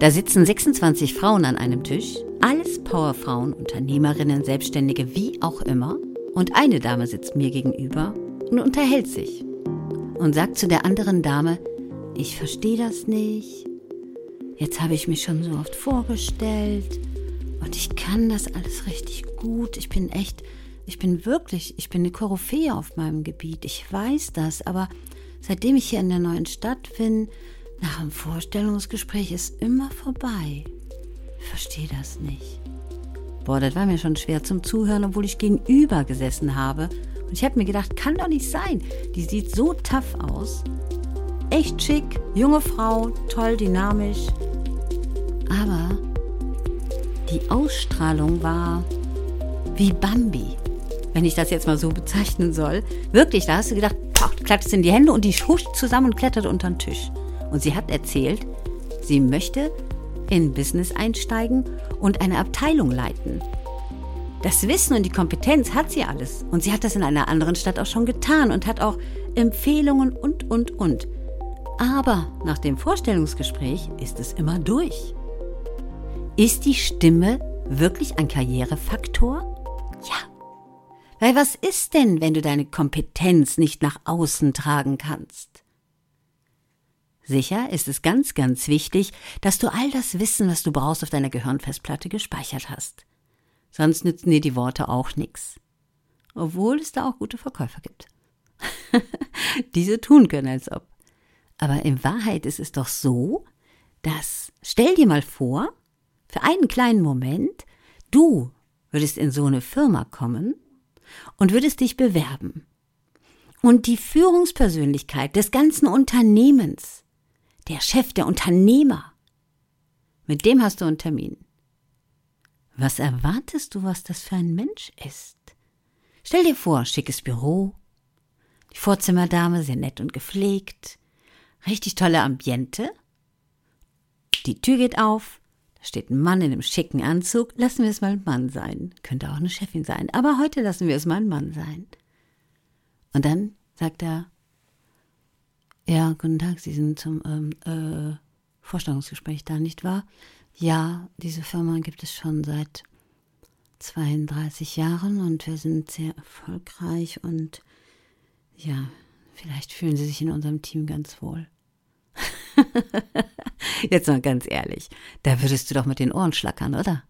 Da sitzen 26 Frauen an einem Tisch, alles Powerfrauen, Unternehmerinnen, Selbstständige, wie auch immer. Und eine Dame sitzt mir gegenüber und unterhält sich und sagt zu der anderen Dame, ich verstehe das nicht. Jetzt habe ich mich schon so oft vorgestellt und ich kann das alles richtig gut. Ich bin echt, ich bin wirklich, ich bin eine Koryphäe auf meinem Gebiet. Ich weiß das, aber seitdem ich hier in der neuen Stadt bin, nach dem Vorstellungsgespräch ist immer vorbei. Ich verstehe das nicht. Boah, das war mir schon schwer zum Zuhören, obwohl ich gegenüber gesessen habe. Und ich habe mir gedacht, kann doch nicht sein. Die sieht so tough aus. Echt schick, junge Frau, toll, dynamisch. Aber die Ausstrahlung war wie Bambi, wenn ich das jetzt mal so bezeichnen soll. Wirklich, da hast du gedacht, poch, klatscht in die Hände und die huscht zusammen und klettert unter den Tisch. Und sie hat erzählt, sie möchte in Business einsteigen und eine Abteilung leiten. Das Wissen und die Kompetenz hat sie alles. Und sie hat das in einer anderen Stadt auch schon getan und hat auch Empfehlungen und, und, und. Aber nach dem Vorstellungsgespräch ist es immer durch. Ist die Stimme wirklich ein Karrierefaktor? Ja. Weil was ist denn, wenn du deine Kompetenz nicht nach außen tragen kannst? Sicher ist es ganz, ganz wichtig, dass du all das Wissen, was du brauchst, auf deiner Gehirnfestplatte gespeichert hast. Sonst nützen dir die Worte auch nichts. Obwohl es da auch gute Verkäufer gibt. Diese tun können, als ob. Aber in Wahrheit ist es doch so, dass, stell dir mal vor, für einen kleinen Moment, du würdest in so eine Firma kommen und würdest dich bewerben. Und die Führungspersönlichkeit des ganzen Unternehmens der Chef, der Unternehmer. Mit dem hast du einen Termin. Was erwartest du, was das für ein Mensch ist? Stell dir vor, schickes Büro, die Vorzimmerdame sehr nett und gepflegt, richtig tolle Ambiente. Die Tür geht auf, da steht ein Mann in einem schicken Anzug. Lassen wir es mal ein Mann sein. Könnte auch eine Chefin sein, aber heute lassen wir es mal ein Mann sein. Und dann sagt er, ja, guten Tag, Sie sind zum ähm, äh, Vorstellungsgespräch da, nicht wahr? Ja, diese Firma gibt es schon seit 32 Jahren und wir sind sehr erfolgreich und ja, vielleicht fühlen Sie sich in unserem Team ganz wohl. Jetzt mal ganz ehrlich, da würdest du doch mit den Ohren schlackern, oder?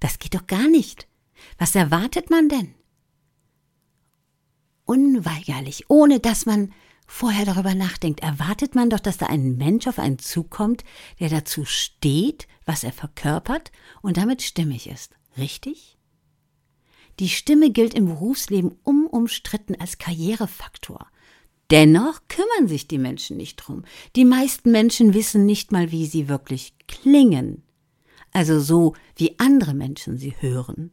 Das geht doch gar nicht. Was erwartet man denn? Unweigerlich, ohne dass man vorher darüber nachdenkt, erwartet man doch, dass da ein Mensch auf einen zukommt, der dazu steht, was er verkörpert und damit stimmig ist. Richtig? Die Stimme gilt im Berufsleben unumstritten als Karrierefaktor. Dennoch kümmern sich die Menschen nicht drum. Die meisten Menschen wissen nicht mal, wie sie wirklich klingen. Also so, wie andere Menschen sie hören.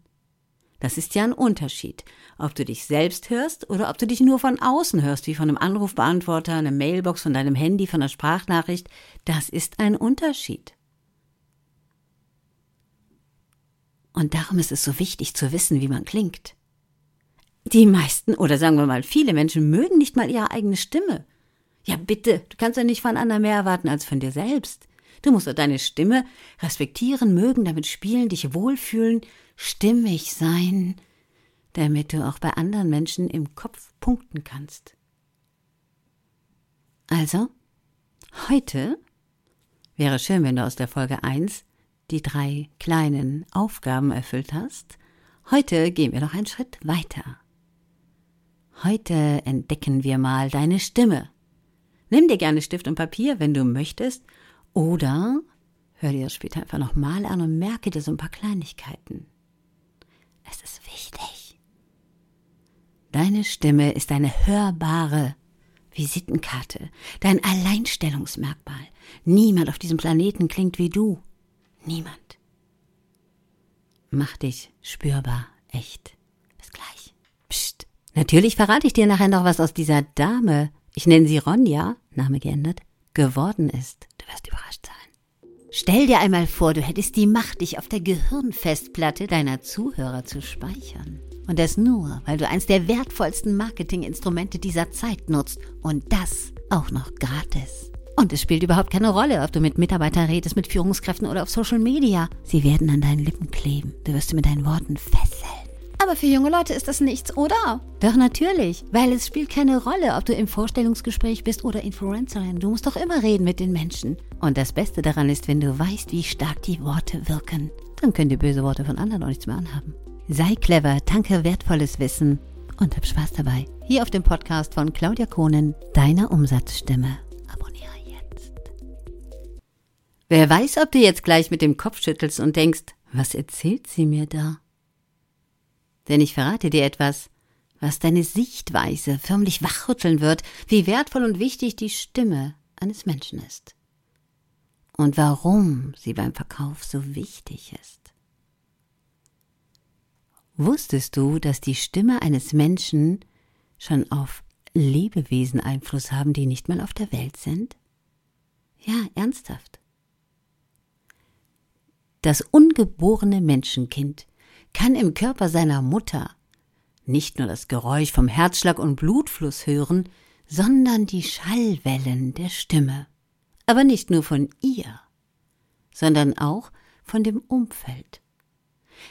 Das ist ja ein Unterschied, ob du dich selbst hörst oder ob du dich nur von außen hörst, wie von einem Anrufbeantworter, einer Mailbox, von deinem Handy, von einer Sprachnachricht. Das ist ein Unterschied. Und darum ist es so wichtig zu wissen, wie man klingt. Die meisten oder sagen wir mal viele Menschen mögen nicht mal ihre eigene Stimme. Ja bitte, du kannst ja nicht von anderen mehr erwarten als von dir selbst. Du musst deine Stimme respektieren, mögen, damit spielen, dich wohlfühlen, stimmig sein, damit du auch bei anderen Menschen im Kopf punkten kannst. Also, heute wäre schön, wenn du aus der Folge 1 die drei kleinen Aufgaben erfüllt hast. Heute gehen wir noch einen Schritt weiter. Heute entdecken wir mal deine Stimme. Nimm dir gerne Stift und Papier, wenn du möchtest, oder hör dir das später einfach nochmal an und merke dir so ein paar Kleinigkeiten. Es ist wichtig. Deine Stimme ist eine hörbare Visitenkarte, dein Alleinstellungsmerkmal. Niemand auf diesem Planeten klingt wie du. Niemand. Mach dich spürbar echt. Bis gleich. Psst. Natürlich verrate ich dir nachher noch, was aus dieser Dame, ich nenne sie Ronja, Name geändert, geworden ist. Du wirst überrascht sein. Stell dir einmal vor, du hättest die Macht, dich auf der Gehirnfestplatte deiner Zuhörer zu speichern. Und das nur, weil du eins der wertvollsten Marketinginstrumente dieser Zeit nutzt. Und das auch noch gratis. Und es spielt überhaupt keine Rolle, ob du mit Mitarbeitern redest, mit Führungskräften oder auf Social Media. Sie werden an deinen Lippen kleben. Du wirst sie mit deinen Worten fesseln. Aber für junge Leute ist das nichts, oder? Doch natürlich, weil es spielt keine Rolle, ob du im Vorstellungsgespräch bist oder Influencerin. Du musst doch immer reden mit den Menschen. Und das Beste daran ist, wenn du weißt, wie stark die Worte wirken. Dann können die böse Worte von anderen auch nichts mehr anhaben. Sei clever, tanke wertvolles Wissen und hab Spaß dabei. Hier auf dem Podcast von Claudia Kohnen, deiner Umsatzstimme. Wer weiß, ob du jetzt gleich mit dem Kopf schüttelst und denkst, was erzählt sie mir da? Denn ich verrate dir etwas, was deine Sichtweise förmlich wachrütteln wird, wie wertvoll und wichtig die Stimme eines Menschen ist. Und warum sie beim Verkauf so wichtig ist. Wusstest du, dass die Stimme eines Menschen schon auf Lebewesen Einfluss haben, die nicht mal auf der Welt sind? Ja, ernsthaft. Das ungeborene Menschenkind kann im Körper seiner Mutter nicht nur das Geräusch vom Herzschlag und Blutfluss hören, sondern die Schallwellen der Stimme. Aber nicht nur von ihr, sondern auch von dem Umfeld.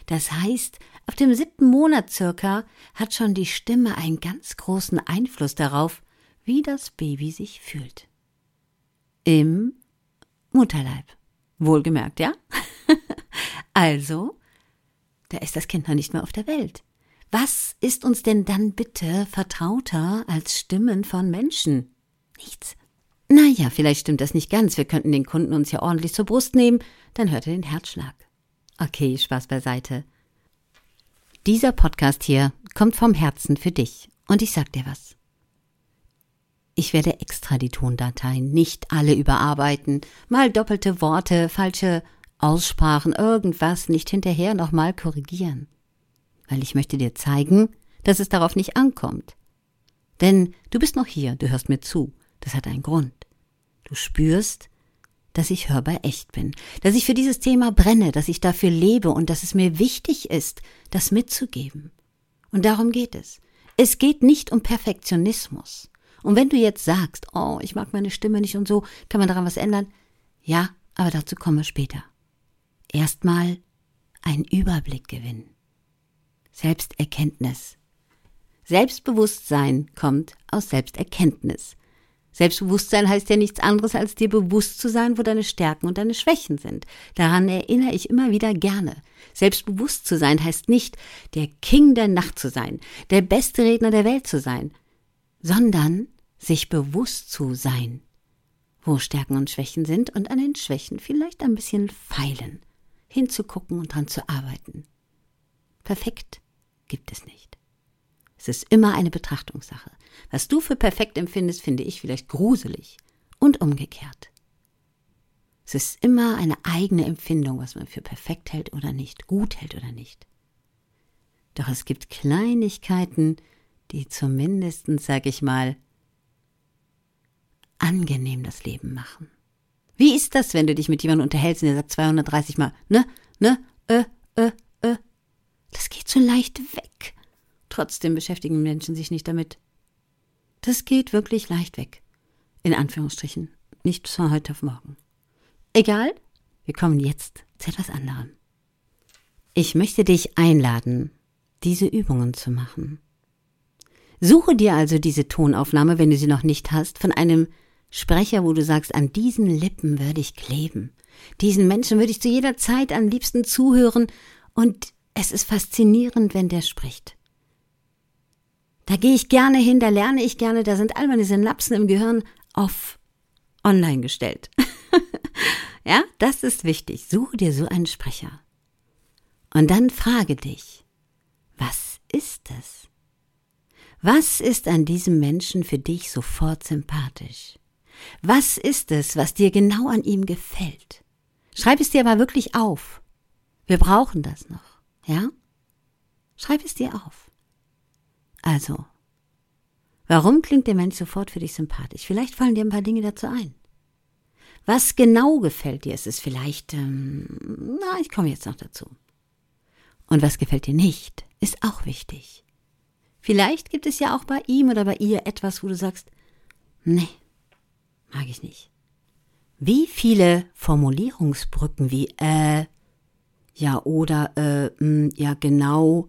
Das heißt, auf dem siebten Monat circa hat schon die Stimme einen ganz großen Einfluss darauf, wie das Baby sich fühlt. Im Mutterleib. Wohlgemerkt, ja? also, da ist das Kind noch nicht mehr auf der Welt. Was ist uns denn dann bitte vertrauter als Stimmen von Menschen? Nichts. Naja, vielleicht stimmt das nicht ganz. Wir könnten den Kunden uns ja ordentlich zur Brust nehmen, dann hört er den Herzschlag. Okay, Spaß beiseite. Dieser Podcast hier kommt vom Herzen für dich. Und ich sag dir was. Ich werde extra die Tondateien nicht alle überarbeiten, mal doppelte Worte, falsche Aussprachen, irgendwas nicht hinterher nochmal korrigieren. Weil ich möchte dir zeigen, dass es darauf nicht ankommt. Denn du bist noch hier, du hörst mir zu. Das hat einen Grund. Du spürst, dass ich hörbar echt bin, dass ich für dieses Thema brenne, dass ich dafür lebe und dass es mir wichtig ist, das mitzugeben. Und darum geht es. Es geht nicht um Perfektionismus. Und wenn du jetzt sagst, oh, ich mag meine Stimme nicht und so, kann man daran was ändern? Ja, aber dazu kommen wir später. Erstmal einen Überblick gewinnen. Selbsterkenntnis. Selbstbewusstsein kommt aus Selbsterkenntnis. Selbstbewusstsein heißt ja nichts anderes, als dir bewusst zu sein, wo deine Stärken und deine Schwächen sind. Daran erinnere ich immer wieder gerne. Selbstbewusst zu sein heißt nicht, der King der Nacht zu sein, der beste Redner der Welt zu sein, sondern sich bewusst zu sein, wo Stärken und Schwächen sind und an den Schwächen vielleicht ein bisschen feilen, hinzugucken und dran zu arbeiten. Perfekt gibt es nicht. Es ist immer eine Betrachtungssache. Was du für perfekt empfindest, finde ich vielleicht gruselig und umgekehrt. Es ist immer eine eigene Empfindung, was man für perfekt hält oder nicht, gut hält oder nicht. Doch es gibt Kleinigkeiten, die zumindest, sag ich mal, angenehm das Leben machen. Wie ist das, wenn du dich mit jemandem unterhältst und der sagt 230 Mal, ne, ne, äh, äh, äh? Das geht so leicht weg. Trotzdem beschäftigen Menschen sich nicht damit. Das geht wirklich leicht weg. In Anführungsstrichen. Nicht von heute auf morgen. Egal, wir kommen jetzt zu etwas anderem. Ich möchte dich einladen, diese Übungen zu machen. Suche dir also diese Tonaufnahme, wenn du sie noch nicht hast, von einem Sprecher, wo du sagst, an diesen Lippen würde ich kleben. Diesen Menschen würde ich zu jeder Zeit am liebsten zuhören und es ist faszinierend, wenn der spricht. Da gehe ich gerne hin, da lerne ich gerne, da sind all meine Synapsen im Gehirn auf online gestellt. ja, das ist wichtig. Suche dir so einen Sprecher. Und dann frage dich, was ist es? Was ist an diesem Menschen für dich sofort sympathisch? Was ist es, was dir genau an ihm gefällt? Schreib es dir aber wirklich auf. Wir brauchen das noch, ja? Schreib es dir auf. Also, warum klingt der Mensch sofort für dich sympathisch? Vielleicht fallen dir ein paar Dinge dazu ein. Was genau gefällt dir? Ist es vielleicht, ähm, na, ich komme jetzt noch dazu. Und was gefällt dir nicht, ist auch wichtig. Vielleicht gibt es ja auch bei ihm oder bei ihr etwas, wo du sagst, nee, mag ich nicht. Wie viele Formulierungsbrücken wie äh, ja oder äh, mh, ja genau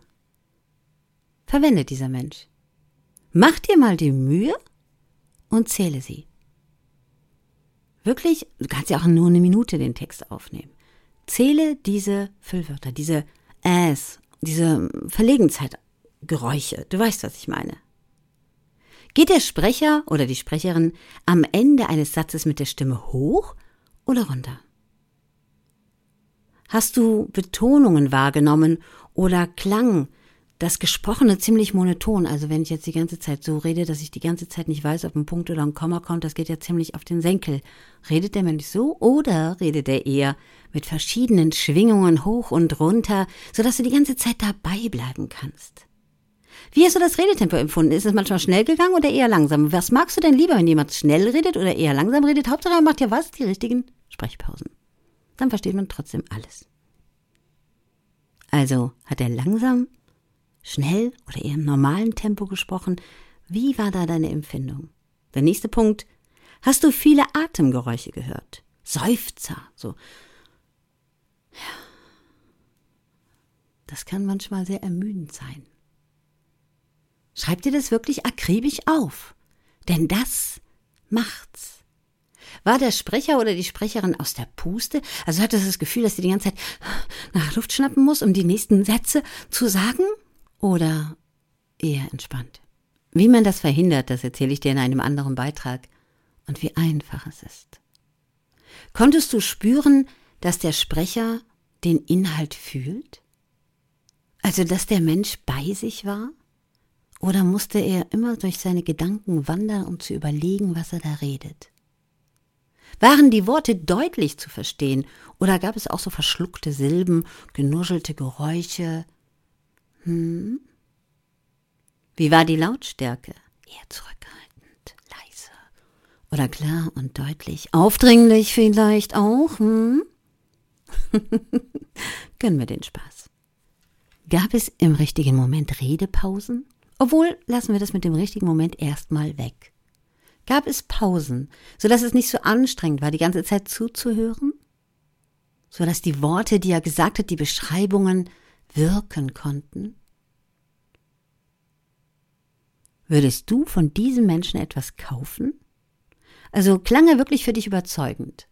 verwendet dieser Mensch? Mach dir mal die Mühe und zähle sie. Wirklich, du kannst ja auch nur eine Minute den Text aufnehmen. Zähle diese Füllwörter, diese Äs, diese Verlegenzeitgeräusche. Du weißt, was ich meine. Geht der Sprecher oder die Sprecherin am Ende eines Satzes mit der Stimme hoch oder runter? Hast du Betonungen wahrgenommen oder Klang das Gesprochene ziemlich monoton. Also wenn ich jetzt die ganze Zeit so rede, dass ich die ganze Zeit nicht weiß, ob ein Punkt oder ein Komma kommt, das geht ja ziemlich auf den Senkel. Redet der Mensch so oder redet er eher mit verschiedenen Schwingungen hoch und runter, sodass du die ganze Zeit dabei bleiben kannst? Wie hast du das Redetempo empfunden? Ist es manchmal schnell gegangen oder eher langsam? Was magst du denn lieber, wenn jemand schnell redet oder eher langsam redet? Hauptsache er macht ja was? Die richtigen Sprechpausen. Dann versteht man trotzdem alles. Also hat er langsam Schnell oder eher im normalen Tempo gesprochen? Wie war da deine Empfindung? Der nächste Punkt. Hast du viele Atemgeräusche gehört? Seufzer, so. Ja. Das kann manchmal sehr ermüdend sein. Schreib dir das wirklich akribisch auf, denn das macht's. War der Sprecher oder die Sprecherin aus der Puste? Also hattest du das Gefühl, dass sie die ganze Zeit nach Luft schnappen muss, um die nächsten Sätze zu sagen? oder eher entspannt. Wie man das verhindert, das erzähle ich dir in einem anderen Beitrag und wie einfach es ist. Konntest du spüren, dass der Sprecher den Inhalt fühlt? Also, dass der Mensch bei sich war? Oder musste er immer durch seine Gedanken wandern, um zu überlegen, was er da redet? Waren die Worte deutlich zu verstehen oder gab es auch so verschluckte Silben, genuschelte Geräusche, hm? Wie war die Lautstärke? Eher zurückhaltend, leise. Oder klar und deutlich. Aufdringlich vielleicht auch, hm? Gönnen wir den Spaß. Gab es im richtigen Moment Redepausen? Obwohl, lassen wir das mit dem richtigen Moment erstmal weg. Gab es Pausen, sodass es nicht so anstrengend war, die ganze Zeit zuzuhören? Sodass die Worte, die er gesagt hat, die Beschreibungen wirken konnten? Würdest du von diesem Menschen etwas kaufen? Also klang er wirklich für dich überzeugend?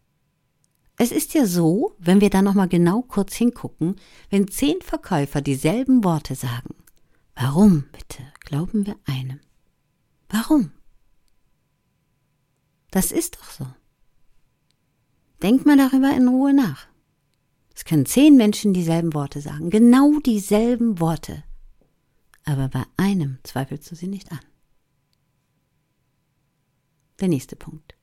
Es ist ja so, wenn wir da nochmal genau kurz hingucken, wenn zehn Verkäufer dieselben Worte sagen. Warum, bitte, glauben wir einem? Warum? Das ist doch so. Denk mal darüber in Ruhe nach. Es können zehn Menschen dieselben Worte sagen, genau dieselben Worte. Aber bei einem zweifelst du sie nicht an. Der nächste Punkt.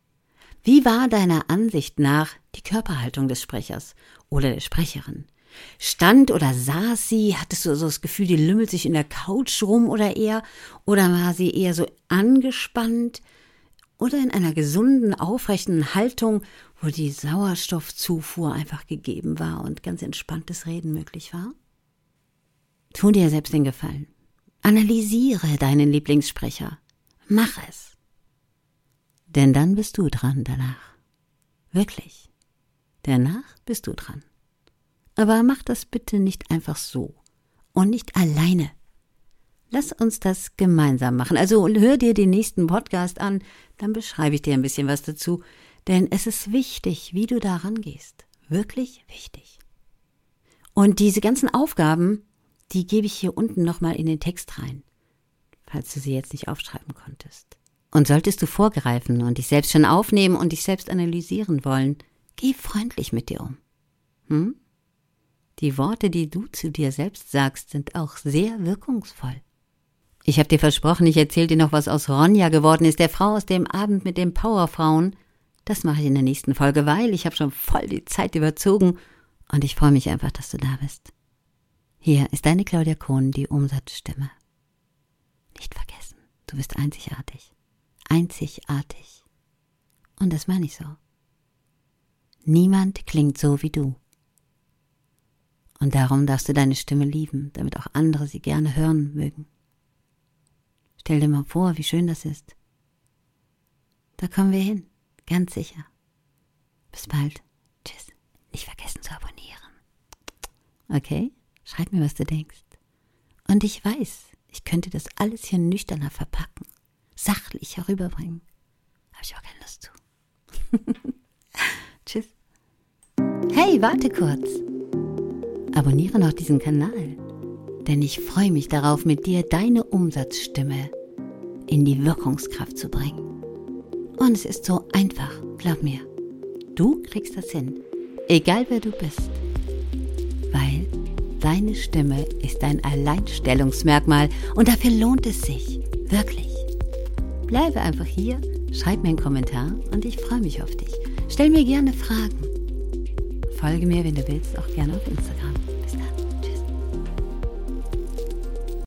Wie war deiner Ansicht nach die Körperhaltung des Sprechers oder der Sprecherin? Stand oder saß sie? Hattest du so das Gefühl, die lümmelt sich in der Couch rum oder eher? Oder war sie eher so angespannt? Oder in einer gesunden, aufrechten Haltung, wo die Sauerstoffzufuhr einfach gegeben war und ganz entspanntes Reden möglich war? Tu dir selbst den Gefallen. Analysiere deinen Lieblingssprecher. Mach es. Denn dann bist du dran danach. Wirklich. Danach bist du dran. Aber mach das bitte nicht einfach so und nicht alleine. Lass uns das gemeinsam machen. Also hör dir den nächsten Podcast an, dann beschreibe ich dir ein bisschen was dazu. Denn es ist wichtig, wie du da rangehst. Wirklich wichtig. Und diese ganzen Aufgaben, die gebe ich hier unten nochmal in den Text rein, falls du sie jetzt nicht aufschreiben konntest. Und solltest du vorgreifen und dich selbst schon aufnehmen und dich selbst analysieren wollen, geh freundlich mit dir um. Hm? Die Worte, die du zu dir selbst sagst, sind auch sehr wirkungsvoll. Ich habe dir versprochen, ich erzähle dir noch, was aus Ronja geworden ist, der Frau aus dem Abend mit den Powerfrauen. Das mache ich in der nächsten Folge, weil ich habe schon voll die Zeit überzogen und ich freue mich einfach, dass du da bist. Hier ist deine Claudia Kohn, die Umsatzstimme. Nicht vergessen, du bist einzigartig. Einzigartig. Und das meine ich so. Niemand klingt so wie du. Und darum darfst du deine Stimme lieben, damit auch andere sie gerne hören mögen. Stell dir mal vor, wie schön das ist. Da kommen wir hin, ganz sicher. Bis bald. Tschüss. Nicht vergessen zu abonnieren. Okay? Schreib mir, was du denkst. Und ich weiß, ich könnte das alles hier nüchterner verpacken, sachlich herüberbringen. Habe ich aber keine Lust zu. Tschüss. Hey, warte kurz. Abonniere noch diesen Kanal, denn ich freue mich darauf, mit dir deine Umsatzstimme in die Wirkungskraft zu bringen. Und es ist so einfach, glaub mir. Du kriegst das hin, egal wer du bist. Weil deine Stimme ist ein Alleinstellungsmerkmal und dafür lohnt es sich, wirklich. Bleibe einfach hier, schreib mir einen Kommentar und ich freue mich auf dich. Stell mir gerne Fragen. Folge mir, wenn du willst, auch gerne auf Instagram.